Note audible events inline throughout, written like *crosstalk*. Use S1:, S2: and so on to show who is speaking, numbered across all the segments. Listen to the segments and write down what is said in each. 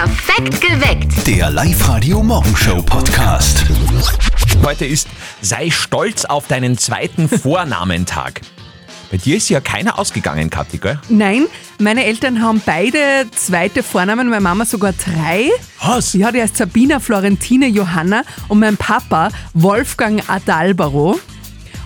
S1: Perfekt geweckt.
S2: Der Live-Radio Morgenshow Podcast.
S3: Heute ist Sei stolz auf deinen zweiten *laughs* Vornamentag. Bei dir ist ja keiner ausgegangen, Kathi, gell?
S4: Nein, meine Eltern haben beide zweite Vornamen, meine Mama sogar drei.
S3: Was?
S4: Ja, die heißt Sabina Florentine Johanna und mein Papa Wolfgang Adalbaro.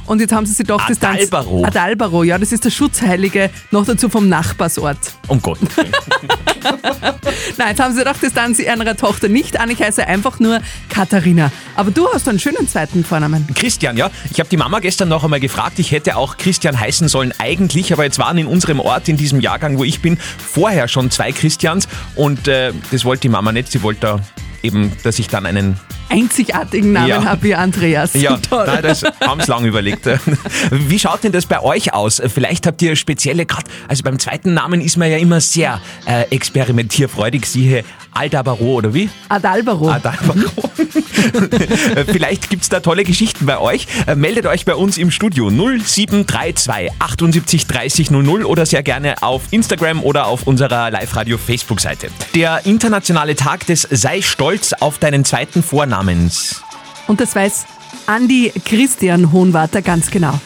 S4: Und jetzt haben sie sich gedacht, das dann-
S3: Adalbaro?
S4: Adalbaro, ja, das ist der Schutzheilige, noch dazu vom Nachbarsort.
S3: Um Gottes Willen. *laughs*
S4: Nein, jetzt haben sie gedacht, das dann sie ihrer Tochter nicht an. Ich heiße einfach nur Katharina. Aber du hast einen schönen zweiten Vornamen.
S3: Christian, ja. Ich habe die Mama gestern noch einmal gefragt, ich hätte auch Christian heißen sollen eigentlich, aber jetzt waren in unserem Ort, in diesem Jahrgang, wo ich bin, vorher schon zwei Christians und äh, das wollte die Mama nicht. Sie wollte da eben, dass ich dann einen
S4: Einzigartigen Namen
S3: Ja.
S4: habe wie Andreas.
S3: Ja, *laughs*
S4: Toll.
S3: nein, das haben sie lange überlegt. *laughs* Wie schaut denn das bei euch aus? Vielleicht habt ihr spezielle, grad, also beim zweiten Namen ist man ja immer sehr äh, experimentierfreudig, siehe Aldabaro oder wie?
S4: Adalbaro.
S3: Adalbaro. *laughs* Vielleicht gibt's da tolle Geschichten bei euch. Äh, Meldet euch bei uns im Studio 0732 78 30 00 oder sehr gerne auf Instagram oder auf unserer Live-Radio-Facebook-Seite. Der internationale Tag des Sei stolz auf deinen zweiten Vornamens.
S4: Und das weiß Andi Christian Hohenwarter ganz genau.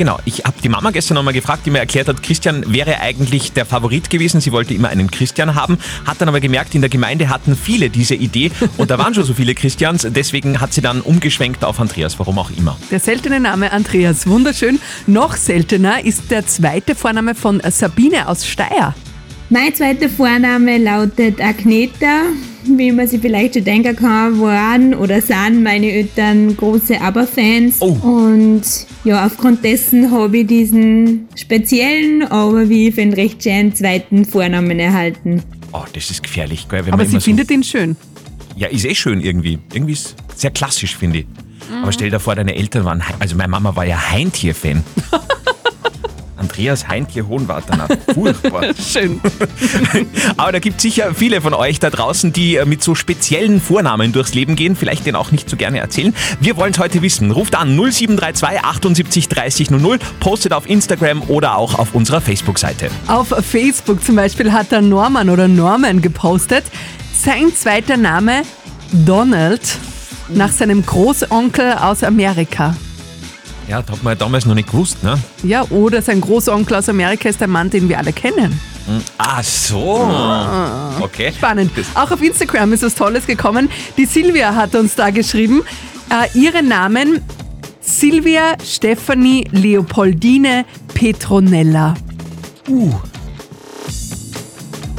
S3: Genau, ich habe die Mama gestern nochmal gefragt, die mir erklärt hat, Christian wäre eigentlich der Favorit gewesen. Sie wollte immer einen Christian haben, hat dann aber gemerkt, in der Gemeinde hatten viele diese Idee und da waren schon so viele Christians. Deswegen hat sie dann umgeschwenkt auf Andreas, warum auch immer.
S4: Der seltene Name Andreas, wunderschön. Noch seltener ist der zweite Vorname von Sabine aus Steyr.
S5: Mein zweiter Vorname lautet Agneta. Wie man sich vielleicht schon denken kann, waren oder sind meine Eltern große ABBA-Fans.
S3: Oh.
S5: Und ja, aufgrund dessen habe ich diesen speziellen, aber wie ich finde, recht schönen zweiten Vornamen erhalten.
S3: Oh, das ist gefährlich, gell? Wenn
S4: Aber
S3: man
S4: sie
S3: immer so,
S4: findet ihn schön.
S3: Ja, ist eh schön irgendwie. Irgendwie ist sehr klassisch, finde ich. Aber stell dir vor, deine Eltern waren, also meine Mama war ja Heintier-Fan. *laughs* Andreas Heintier Hohenwarter, na, furchtbar. *laughs*
S4: Schön. *laughs*
S3: Aber da gibt sicher viele von euch da draußen, die äh, mit so speziellen Vornamen durchs Leben gehen, vielleicht den auch nicht so gerne erzählen. Wir wollen es heute wissen. Ruft an 0732 78 30 00, postet auf Instagram oder auch auf unserer Facebook-Seite.
S4: Auf Facebook zum Beispiel hat der Norman oder Norman gepostet, sein zweiter Name Donald nach seinem Großonkel aus Amerika.
S3: Ja, das hat man ja damals noch nicht gewusst, ne?
S4: Ja, oder sein Großonkel aus Amerika ist der Mann, den wir alle kennen.
S3: Ach so. Okay.
S4: Spannend. Auch auf Instagram ist was Tolles gekommen. Die Silvia hat uns da geschrieben, äh, ihre Namen Silvia Stephanie Leopoldine Petronella.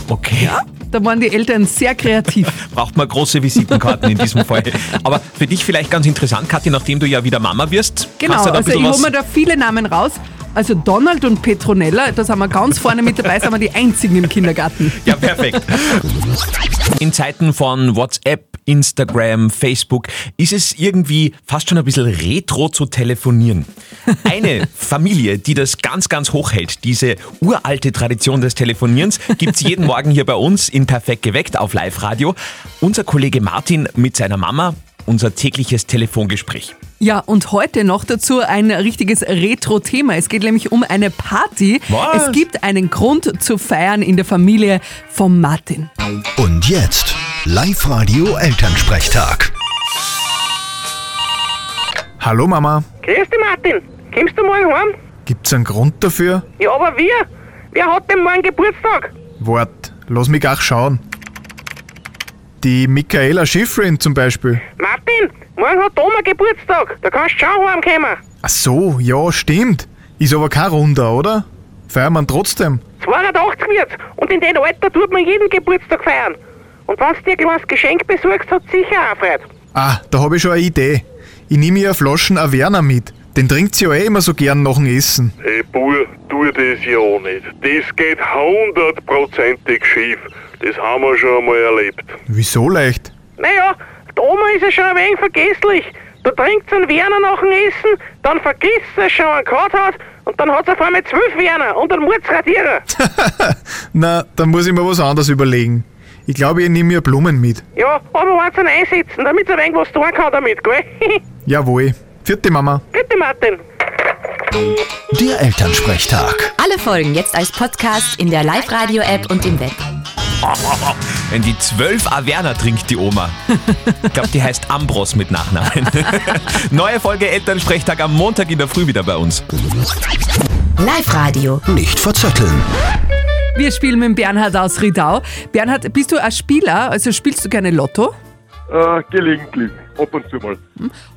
S3: Okay.
S4: Da waren die Eltern sehr kreativ. *laughs*
S3: Braucht man große Visitenkarten in diesem Fall. Aber für dich vielleicht ganz interessant, Kathi, nachdem du ja wieder Mama wirst.
S4: Genau,
S3: ein
S4: also ich hole mir da viele Namen raus. Also Donald und Petronella, da sind wir ganz vorne mit dabei, sind wir die einzigen im Kindergarten.
S3: Ja, perfekt. In Zeiten von WhatsApp, Instagram, Facebook ist es irgendwie fast schon ein bisschen retro zu telefonieren. Eine *laughs* Familie, die das ganz, ganz hoch hält, diese uralte Tradition des Telefonierens, gibt's jeden Morgen hier bei uns in Perfekt geweckt auf Live-Radio. Unser Kollege Martin mit seiner Mama, unser tägliches Telefongespräch.
S4: Ja, und heute noch dazu ein richtiges Retro-Thema. Es geht nämlich um eine Party.
S3: Was?
S4: Es gibt einen Grund zu feiern in der Familie von Martin.
S2: Und jetzt Live-Radio Elternsprechtag.
S6: Hallo Mama,
S7: Grüß dich, Martin. Kommst du morgen heim?
S6: gibt's einen Grund dafür?
S7: Ja, aber wir? Wer hat denn morgen Geburtstag?
S6: Wart, lass mich auch schauen. Die Michaela Schifrin zum Beispiel.
S7: Martin, morgen hat Oma Geburtstag. Da kannst du schon heimkommen.
S6: Ach so, ja, stimmt. Ist aber kein Runder, oder? Feiern wir ihn trotzdem.
S7: 82 wird's. Und in dem Alter tut man jeden Geburtstag feiern. Und wenn du dir ein kleines Geschenk besorgst, hat sicher auch Freude.
S6: Ah, da habe ich schon eine Idee. Ich nehme ihr eine Flaschen Averna mit. Den trinkt sie ja eh immer so gern nach dem Essen.
S8: Hey Bur, tu das ja auch nicht. Das geht hundertprozentig schief. Das haben wir schon einmal erlebt.
S6: Wieso leicht?
S7: Naja, die Oma ist ja schon ein wenig vergesslich. Da trinkt sie einen Werner nach dem Essen, dann vergisst sie schon einen gehabt hat und dann hat sie auf einmal zwölf Werner und einen Mutzradierer. *laughs*
S6: Na, dann muss ich mir was anderes überlegen. Ich glaube, ich nehme ihr Blumen mit.
S7: Ja, aber sie ihn einsetzen, damit sie ein wenig was tun kann damit, gell? *laughs*
S6: Jawohl. Vierte Mama.
S7: Bitte, Martin.
S2: Der Elternsprechtag.
S1: Alle Folgen jetzt als Podcast in der Live-Radio-App und im Web. *laughs*
S3: Wenn die zwölf Averna trinkt, die Oma. Ich glaube, die heißt Ambros mit Nachnamen. *laughs* Neue Folge Elternsprechtag am Montag in der Früh wieder bei uns.
S1: Live-Radio.
S2: Nicht verzetteln.
S4: Wir spielen mit Bernhard aus Riedau. Bernhard, bist du ein Spieler? Also spielst du gerne Lotto?
S8: Äh, gelegentlich, ab und zu mal.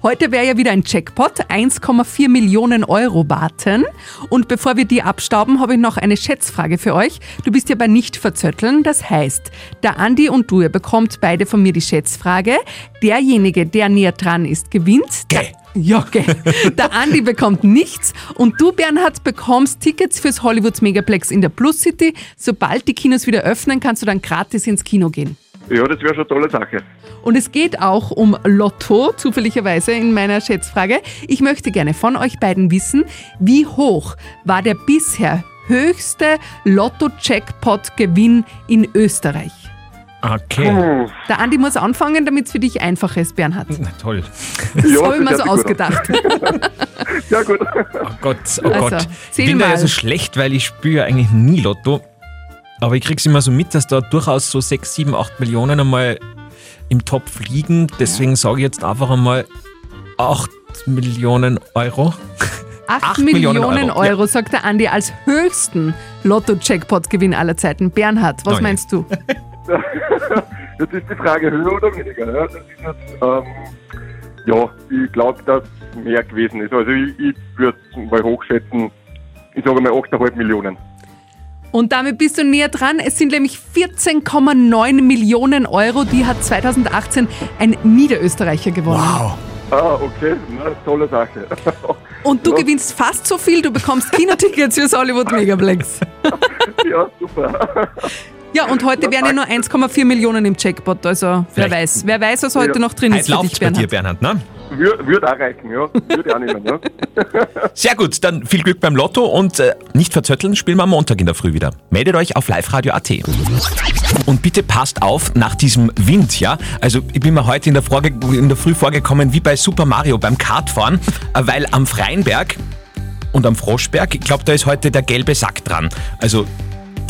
S4: Heute wäre ja wieder ein Jackpot. 1,4 Millionen Euro warten. Und bevor wir die abstauben, habe ich noch eine Schätzfrage für euch. Du bist ja bei nicht verzötteln. Das heißt, der Andi und du, ihr bekommt beide von mir die Schätzfrage. Derjenige, der näher dran ist, gewinnt.
S3: Geh.
S4: Ja, gell. *laughs* Der Andi bekommt nichts und du, Bernhard, bekommst Tickets fürs Hollywoods Megaplex in der Plus City. Sobald die Kinos wieder öffnen, kannst du dann gratis ins Kino gehen.
S8: Ja, das wäre schon eine tolle Sache.
S4: Und es geht auch um Lotto, zufälligerweise in meiner Schätzfrage. Ich möchte gerne von euch beiden wissen, wie hoch war der bisher höchste Lotto-Jackpot-Gewinn in Österreich?
S3: Okay.
S4: Der Andi muss anfangen, damit es für dich einfach ist, Bernhard.
S3: Na toll.
S4: Das
S8: Ja,
S4: habe ich mir so ausgedacht. *laughs*
S8: Ja, gut.
S3: Oh Gott, oh
S4: Also,
S3: Gott. Ich bin da ja
S4: mal.
S3: so schlecht, weil ich spüre ja eigentlich nie Lotto. Aber ich krieg's immer so mit, dass da durchaus so 6, 7, 8 Millionen einmal im Topf liegen. Deswegen sage ich jetzt einfach einmal 8 Millionen Euro.
S4: 8,
S3: Acht
S4: Millionen,
S3: Millionen
S4: Euro,
S3: Euro,
S4: sagt der Andi, als höchsten Lotto-Jackpot-Gewinn aller Zeiten. Bernhard, was
S3: je.
S4: meinst du? *laughs* *laughs*
S8: Jetzt ist die Frage höher oder weniger. Ja, das ist jetzt, ähm, ja ich glaube, dass mehr gewesen ist. Also ich, ich würde mal hochschätzen, ich sage mal 8,5 Millionen.
S4: Und damit bist du näher dran. Es sind nämlich 14,9 Millionen Euro. Die hat 2018 ein Niederösterreicher gewonnen.
S8: Ah, okay, na, tolle Sache. *laughs*
S4: Und du
S8: Ja.
S4: gewinnst fast so viel. Du bekommst Kinotickets fürs Hollywood Megaplex. *laughs*
S8: ja, super.
S4: Ja, und heute wären ja nur 1,4 Millionen im Jackpot. Also wer
S3: Vielleicht.
S4: weiß. Wer weiß, was heute
S8: Ja.
S4: noch drin ist
S3: Heute
S4: für dich,
S3: bei dir,
S4: Bernhard.
S3: Bernhard, ne?
S8: Würde würd auch reichen, ja. Würde auch nehmen, ja. *laughs*
S3: Sehr gut, dann viel Glück beim Lotto und äh, nicht verzötteln, spielen wir am Montag in der Früh wieder. Meldet euch auf liveradio.at. Und bitte passt auf nach diesem Wind, ja? Also ich bin mir heute in der, Vorge in der Früh vorgekommen wie bei Super Mario beim Kartfahren, *laughs* äh, weil am Freienberg und am Froschberg, ich glaube, da ist heute der gelbe Sack dran. Also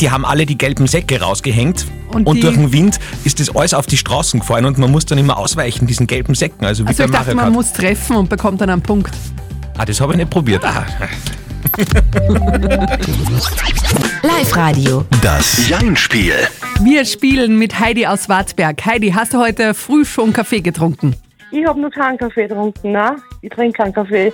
S3: die haben alle die gelben Säcke rausgehängt
S4: Und
S3: und, durch den Wind ist das alles auf die Straßen gefallen und man muss dann immer ausweichen, diesen gelben Säcken. Also wie
S4: Also ich dachte,
S3: Mario
S4: man muss treffen und bekommt dann einen Punkt.
S3: Ah, das habe ich nicht probiert. Ah. *laughs*
S1: Live-Radio.
S2: Das Jein-Spiel.
S4: Wir spielen mit Heidi aus Wartberg. Heidi, hast du heute früh schon Kaffee getrunken?
S9: Ich habe noch keinen Kaffee getrunken, ne? Ich trinke keinen Kaffee.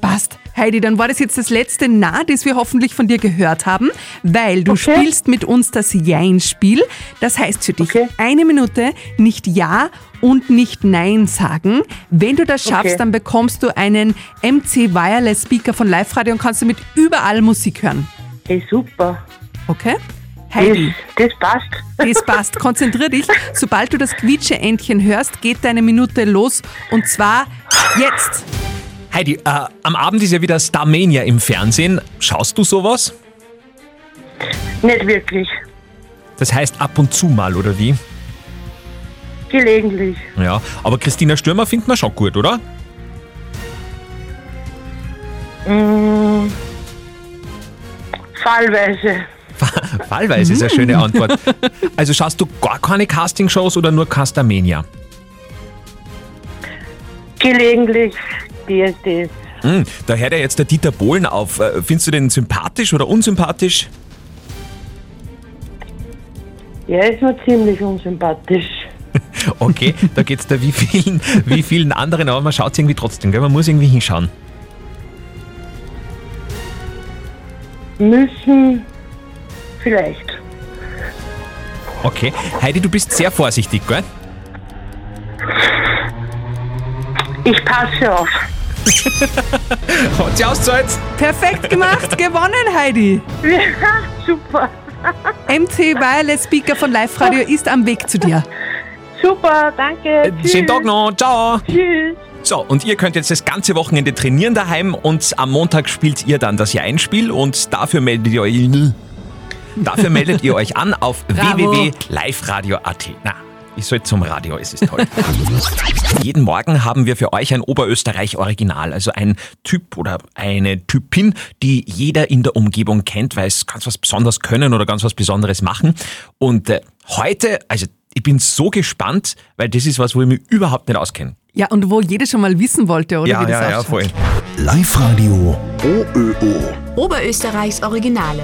S4: Passt. Heidi, dann war das jetzt das letzte Na, das wir hoffentlich von dir gehört haben, weil du
S9: Okay.
S4: spielst mit uns das Jein-Spiel. Das heißt für dich
S9: Okay.
S4: eine Minute nicht Ja und nicht Nein sagen. Wenn du das schaffst,
S9: Okay.
S4: dann bekommst du einen MC Wireless Speaker von Live Radio und kannst damit überall Musik hören.
S9: Hey, super.
S4: Okay?
S9: Das,
S4: Heidi,
S9: das passt.
S4: das passt. Konzentrier dich. Sobald du das Quietsche-Entchen hörst, geht deine Minute los. Und zwar jetzt.
S3: Heidi, äh, am Abend ist ja wieder Starmania im Fernsehen. Schaust du sowas?
S9: Nicht wirklich.
S3: Das heißt ab und zu mal, oder wie?
S9: Gelegentlich.
S3: Ja, aber Christina Stürmer findet man schon gut, oder?
S9: Mm, fallweise.
S3: Fallweise ist eine schöne *laughs* Antwort. Also schaust du gar keine Castingshows oder nur Castamania?
S9: Gelegentlich DSDs.
S3: Hm, da hört ja jetzt der Dieter Bohlen auf. Äh, Findest du den sympathisch oder unsympathisch?
S9: Er ist mir ziemlich unsympathisch. *laughs*
S3: Okay, da geht's da wie vielen, wie vielen anderen, aber man schaut irgendwie trotzdem, gell? Man muss irgendwie hinschauen.
S9: Müssen vielleicht.
S3: Okay. Heidi, du bist sehr vorsichtig, gell?
S9: Ich passe auf. *laughs*
S3: Hat sie ausgezahlt?
S4: Perfekt gemacht, gewonnen, Heidi.
S9: Ja, super.
S4: MC Wireless Speaker von Live Radio ist am Weg zu dir.
S9: Super, danke. Tschüss.
S3: Äh, Schönen Tag noch, ciao!
S9: Tschüss.
S3: So, und ihr könnt jetzt das ganze Wochenende trainieren daheim und am Montag spielt ihr dann das Einspiel und dafür meldet ihr euch, dafür meldet ihr euch an auf www.liveradio.at. Na, Ich soll zum Radio, es ist toll. *laughs* Jeden Morgen haben wir für euch ein Oberösterreich-Original, also ein Typ oder eine Typin, die jeder in der Umgebung kennt, weil es ganz was Besonderes können oder ganz was Besonderes machen. Und äh, heute, also ich bin so gespannt, weil das ist was, wo ich mich überhaupt nicht auskenne.
S4: Ja, und wo jeder schon mal wissen wollte, oder?
S3: Ja,
S4: wie das
S3: ja, ja, voll.
S2: Live-Radio OÖO.
S1: Oberösterreichs Originale.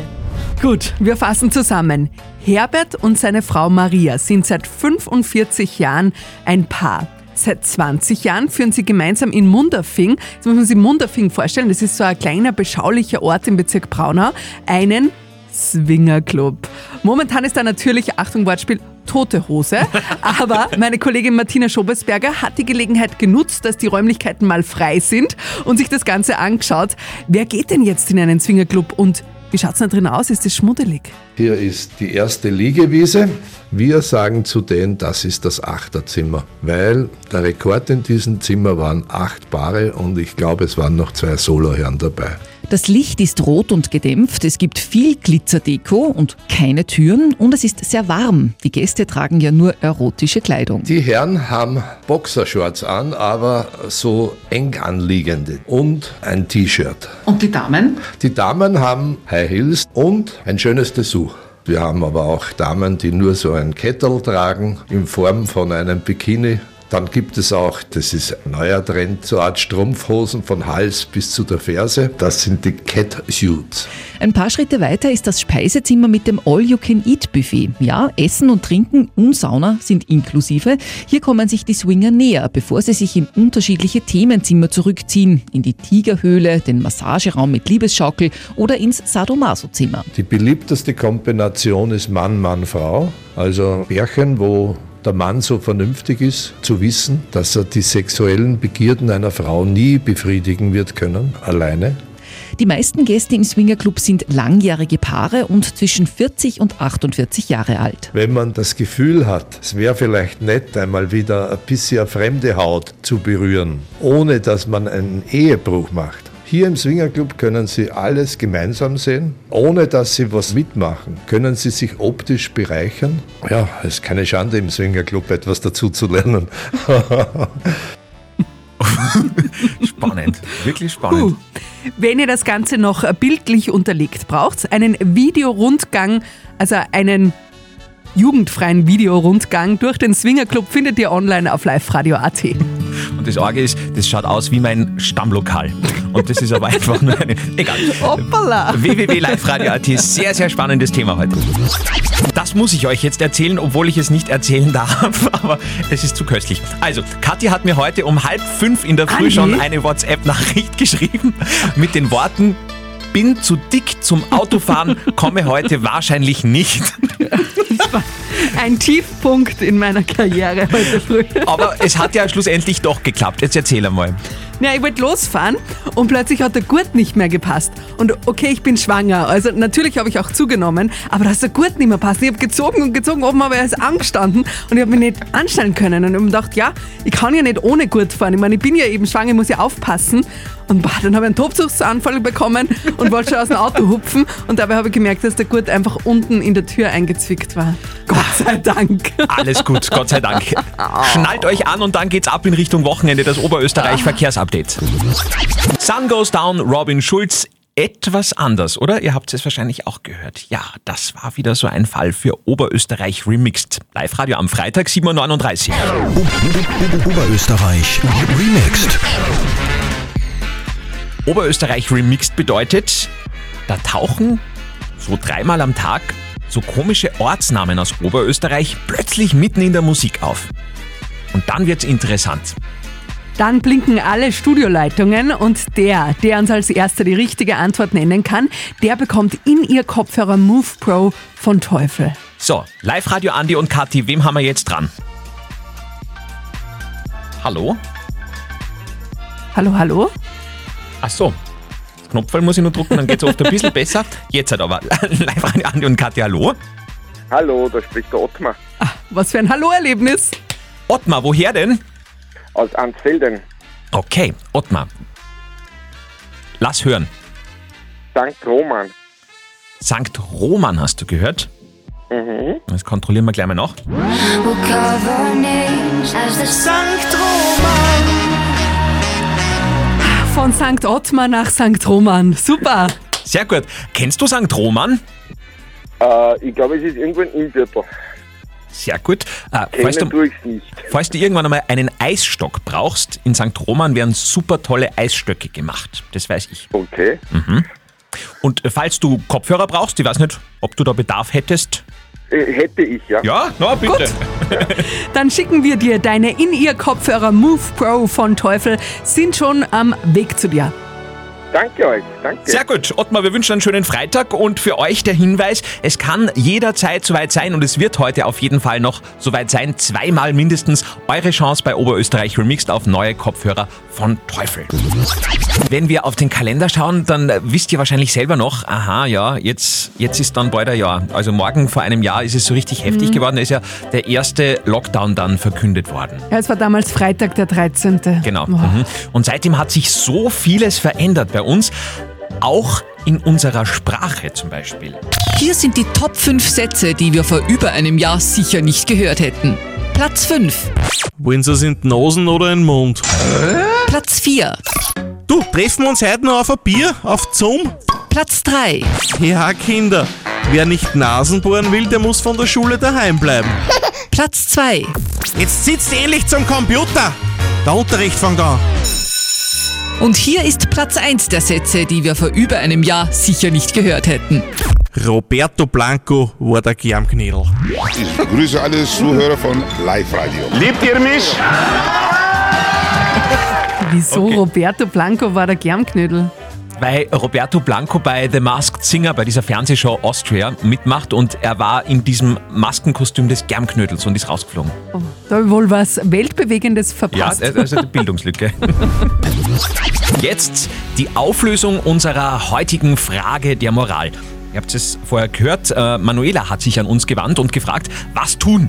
S4: Gut, wir fassen zusammen. Herbert und seine Frau Maria sind seit 45 Jahren ein Paar. Seit 20 Jahren führen sie gemeinsam in Munderfing, jetzt muss man sich Munderfing vorstellen, das ist so ein kleiner, beschaulicher Ort im Bezirk Braunau, einen Swingerclub. Momentan ist da natürlich, Achtung Wortspiel, tote Hose. *laughs* Aber meine Kollegin Martina Schobesberger hat die Gelegenheit genutzt, dass die Räumlichkeiten mal frei sind und sich das Ganze angeschaut. Wer geht denn jetzt in einen Swingerclub und wie schaut's denn drin aus? Ist es schmuddelig?
S10: Hier ist die erste Liegewiese. Wir sagen zu denen, das ist das Achterzimmer, weil der Rekord in diesem Zimmer waren acht Paare und ich glaube, es waren noch zwei Soloherren dabei.
S11: Das Licht ist rot und gedämpft, es gibt viel Glitzerdeko und keine Türen und es ist sehr warm. Die Gäste tragen ja nur erotische Kleidung.
S10: Die Herren haben Boxershorts an, aber so eng anliegende und ein T-Shirt.
S4: Und die Damen?
S10: Die Damen haben High Heels und ein schönes Dessous. Wir haben aber auch Damen, die nur so ein Kettel tragen in Form von einem Bikini. Dann gibt es auch, das ist ein neuer Trend, so eine Art Strumpfhosen von Hals bis zu der Ferse. Das sind die Cat Suits.
S11: Ein paar Schritte weiter ist das Speisezimmer mit dem All-You-Can-Eat-Buffet. Ja, Essen und Trinken und Sauna sind inklusive. Hier kommen sich die Swinger näher, bevor sie sich in unterschiedliche Themenzimmer zurückziehen. In die Tigerhöhle, den Massageraum mit Liebesschaukel oder ins Sadomaso-Zimmer.
S10: Die beliebteste Kombination ist Mann, Mann, Frau. Also Pärchen, wo der Mann so vernünftig ist, zu wissen, dass er die sexuellen Begierden einer Frau nie befriedigen wird können, alleine.
S11: Die meisten Gäste im Swingerclub sind langjährige Paare und zwischen 40 und 48 Jahre alt.
S10: Wenn man das Gefühl hat, es wäre vielleicht nett, einmal wieder ein bisschen fremde Haut zu berühren, ohne dass man einen Ehebruch macht. Hier im Swingerclub können Sie alles gemeinsam sehen, ohne dass Sie was mitmachen. Können Sie sich optisch bereichern? Ja, es ist keine Schande im Swingerclub etwas dazu zu lernen. *laughs*
S3: Spannend, wirklich spannend.
S4: Puh. Wenn ihr das Ganze noch bildlich unterlegt braucht, einen Videorundgang, also einen jugendfreien Videorundgang durch den Swingerclub findet ihr online auf liveradio.at.
S3: Und das Orge ist, das schaut aus wie mein Stammlokal. Und das ist aber einfach nur eine. Egal.
S4: Hoppala!
S3: www.liveradio.at. Sehr, sehr spannendes Thema heute. Das muss ich euch jetzt erzählen, obwohl ich es nicht erzählen darf, *laughs* aber es ist zu köstlich. Also, Kathi hat mir heute um halb fünf in der Früh
S4: Andi?
S3: schon eine WhatsApp-Nachricht *laughs* geschrieben mit den Worten. Bin zu dick zum Autofahren, komme heute wahrscheinlich nicht. *laughs*
S4: Ein Tiefpunkt in meiner Karriere heute früh.
S3: Aber es hat ja schlussendlich doch geklappt. Jetzt erzähl einmal.
S4: Ja, ich wollte losfahren und plötzlich hat der Gurt nicht mehr gepasst. Und okay, ich bin schwanger, also natürlich habe ich auch zugenommen, aber da hat der Gurt nicht mehr passt. Ich habe gezogen und gezogen, oben aber er ist angestanden und ich habe mich nicht anstellen können. Und ich habe mir gedacht, ja, ich kann ja nicht ohne Gurt fahren. Ich meine, ich bin ja eben schwanger, ich muss ja aufpassen. Und boah, dann habe ich einen Tobsuchtsanfall bekommen und wollte schon aus dem Auto hupfen. Und dabei habe ich gemerkt, dass der Gurt einfach unten in der Tür eingezwickt war. Gott sei Dank.
S3: Alles gut, Gott sei Dank. Schnallt euch an und dann geht's ab in Richtung Wochenende, das Oberösterreich-Verkehrsupdate. Sun Goes Down, Robin Schulz. Etwas anders, oder? Ihr habt es wahrscheinlich auch gehört. Ja, das war wieder so ein Fall für Oberösterreich Remixed. Live-Radio am Freitag, 7.39 Uhr.
S2: Oberösterreich Remixed.
S3: Oberösterreich Remixed bedeutet, da tauchen so dreimal am Tag so komische Ortsnamen aus Oberösterreich plötzlich mitten in der Musik auf. Und dann wird's interessant.
S4: Dann blinken alle Studioleitungen und der, der uns als erster die richtige Antwort nennen kann, der bekommt in ihr Kopfhörer Move Pro von Teufel.
S3: So, Live-Radio Andi und Kathi, wem haben wir jetzt dran? Hallo?
S4: Hallo, hallo?
S3: Ach so. Das Knopfball muss ich nur drücken, dann geht's oft ein bisschen besser. Jetzt halt aber. *laughs* Live-Radio Andi und Kathi, hallo?
S8: Hallo, da spricht der Ottmar
S4: Was für ein Hallo-Erlebnis.
S3: Ottmar, woher denn?
S8: aus Ansfelden.
S3: Okay, Ottmar. Lass hören.
S8: St. Roman.
S3: Sankt Roman hast du gehört?
S9: Mhm.
S3: Das kontrollieren wir gleich mal nach.
S4: Von St. Ottmar nach St. Roman. Super.
S3: Sehr gut. Kennst du St. Roman?
S8: Äh, ich glaube, es ist irgendwo in Innviertel.
S3: Sehr gut. Äh, falls, du,
S8: tue ich nicht.
S3: falls du irgendwann einmal einen Eisstock brauchst, in St. Roman werden super tolle Eisstöcke gemacht. Das weiß ich.
S8: Okay.
S3: Mhm. Und äh, falls du Kopfhörer brauchst, ich weiß nicht, ob du da Bedarf hättest.
S8: Äh, hätte ich, ja.
S3: Ja, na bitte. *laughs*
S4: Dann schicken wir dir deine In-Ear-Kopfhörer Move Pro von Teufel, sind schon am Weg zu dir.
S8: Danke euch, danke.
S3: Sehr gut. Ottmar, wir wünschen einen schönen Freitag und für euch der Hinweis, es kann jederzeit soweit sein und es wird heute auf jeden Fall noch soweit sein. Zweimal mindestens eure Chance bei Oberösterreich Remixed auf neue Kopfhörer von Teufel. Wenn wir auf den Kalender schauen, dann wisst ihr wahrscheinlich selber noch, aha, ja, jetzt, jetzt ist dann bald ein Jahr. Also morgen vor einem Jahr ist es so richtig heftig
S4: Mhm.
S3: geworden. Da ist ja der erste Lockdown dann verkündet worden.
S4: Ja, es war damals Freitag, der 13.
S3: Genau. Mhm. Und seitdem hat sich so vieles verändert bei uns, auch in unserer Sprache zum Beispiel.
S11: Hier sind die Top 5 Sätze, die wir vor über einem Jahr sicher nicht gehört hätten. Platz 5.
S12: Wollen Sie es in die Nasen oder in den Mund?
S11: Platz 4.
S12: Du, treffen wir uns heute noch auf ein Bier, auf Zoom?
S11: Platz 3.
S12: Ja, Kinder, wer nicht Nasen bohren will, der muss von der Schule daheim bleiben.
S11: Platz 2.
S12: Jetzt sitzt endlich zum Computer! Der Unterricht fängt an.
S11: Und hier ist Platz 1 der Sätze, die wir vor über einem Jahr sicher nicht gehört hätten.
S12: Roberto Blanco war der Germknädel.
S13: Ich begrüße alle Zuhörer von Live Radio.
S7: Liebt ihr mich?
S4: Wieso Roberto Blanco war der Germknödel?
S3: Weil Roberto Blanco bei The Masked Singer, bei dieser Fernsehshow Austria, mitmacht und er war in diesem Maskenkostüm des Germknödels und ist rausgeflogen.
S4: Oh, da hab ich wohl was Weltbewegendes
S3: Ja,
S4: verpasst.
S3: also die Bildungslücke. *laughs* Jetzt die Auflösung unserer heutigen Frage der Moral. Ihr habt es vorher gehört, äh, Manuela hat sich an uns gewandt und gefragt, was tun?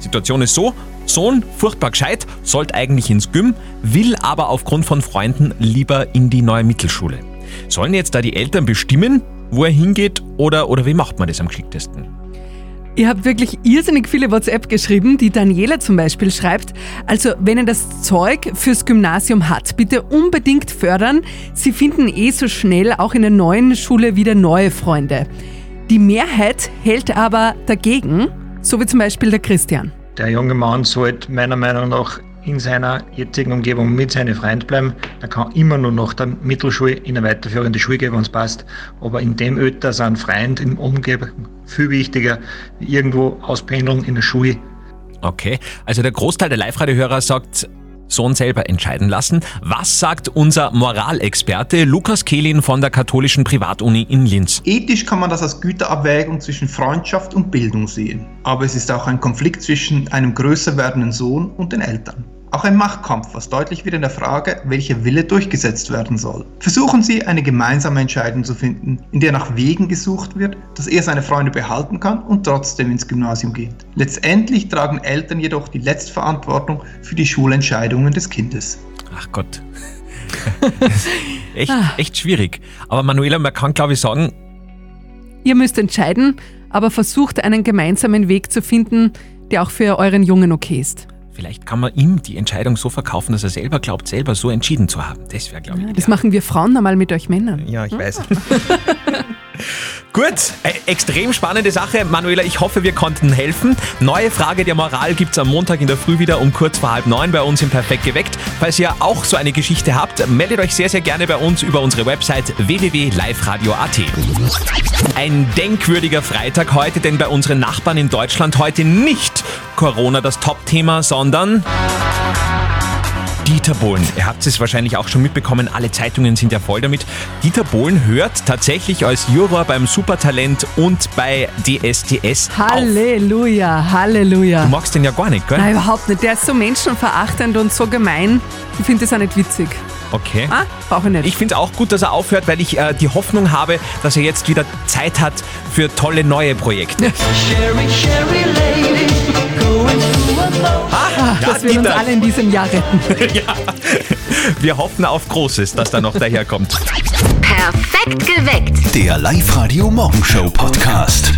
S3: Situation ist so, Sohn, furchtbar gescheit, sollte eigentlich ins Gym, will aber aufgrund von Freunden lieber in die neue Mittelschule. Sollen jetzt da die Eltern bestimmen, wo er hingeht oder, oder wie macht man das am geschicktesten?
S4: Ihr habt wirklich irrsinnig viele WhatsApp geschrieben. Die Daniela zum Beispiel schreibt, also wenn er das Zeug fürs Gymnasium hat, bitte unbedingt fördern. Sie finden eh so schnell auch in der neuen Schule wieder neue Freunde. Die Mehrheit hält aber dagegen, so wie zum Beispiel der Christian.
S14: Der junge Mann sollte meiner Meinung nach in seiner jetzigen Umgebung mit seinen Freunden bleiben. Er kann immer nur nach der Mittelschule in eine weiterführende Schule gehen, wenn es passt. Aber in dem Alter sind Freunde im Umgebung viel wichtiger, wie irgendwo auspendeln in der Schule.
S3: Okay, also der Großteil der Live-Radio-Hörer sagt, Sohn selber entscheiden lassen. Was sagt unser Moralexperte Lukas Kehlin von der katholischen Privatuni in Linz?
S15: Ethisch kann man das als Güterabwägung zwischen Freundschaft und Bildung sehen. Aber es ist auch ein Konflikt zwischen einem größer werdenden Sohn und den Eltern. Auch ein Machtkampf, was deutlich wird in der Frage, welcher Wille durchgesetzt werden soll. Versuchen Sie, eine gemeinsame Entscheidung zu finden, in der nach Wegen gesucht wird, dass er seine Freunde behalten kann und trotzdem ins Gymnasium geht. Letztendlich tragen Eltern jedoch die Letztverantwortung für die Schulentscheidungen des Kindes.
S3: Ach Gott. *laughs* echt, echt schwierig. Aber Manuela, man kann glaube ich sagen,
S4: Ihr müsst entscheiden, aber versucht einen gemeinsamen Weg zu finden, der auch für euren Jungen okay ist.
S3: Vielleicht kann man ihm die Entscheidung so verkaufen, dass er selber glaubt, selber so entschieden zu haben. Das wäre glaube ich.
S4: Das machen wir Frauen normal mit euch Männern.
S3: Ja, ich weiß. *laughs* Gut, äh, extrem spannende Sache. Manuela, ich hoffe, wir konnten helfen. Neue Frage der Moral gibt's am Montag in der Früh wieder um kurz vor halb neun bei uns im Perfekt geweckt. Falls ihr auch so eine Geschichte habt, meldet euch sehr, sehr gerne bei uns über unsere Website www.liveradio.at. Ein denkwürdiger Freitag heute, denn bei unseren Nachbarn in Deutschland heute nicht Corona das Top-Thema, sondern... Dieter Bohlen. Ihr habt es wahrscheinlich auch schon mitbekommen, alle Zeitungen sind ja voll damit. Dieter Bohlen hört tatsächlich als Juror beim Supertalent und bei DSDS auf.
S4: Halleluja, Halleluja.
S3: Du magst den ja gar nicht, gell?
S4: Nein, überhaupt nicht. Der ist so menschenverachtend und so gemein. Ich finde das auch nicht witzig.
S3: Okay.
S4: Ah, brauche ich nicht.
S3: Ich finde es auch gut, dass er aufhört, weil ich äh, die Hoffnung habe, dass er jetzt wieder Zeit hat für tolle neue Projekte.
S4: Ah,
S3: ja,
S4: das wird uns alle in diesem Jahr retten. *laughs*
S3: ja. Wir hoffen auf Großes, das da noch daherkommt.
S1: Perfekt geweckt.
S2: Der Live-Radio Morgenshow Podcast.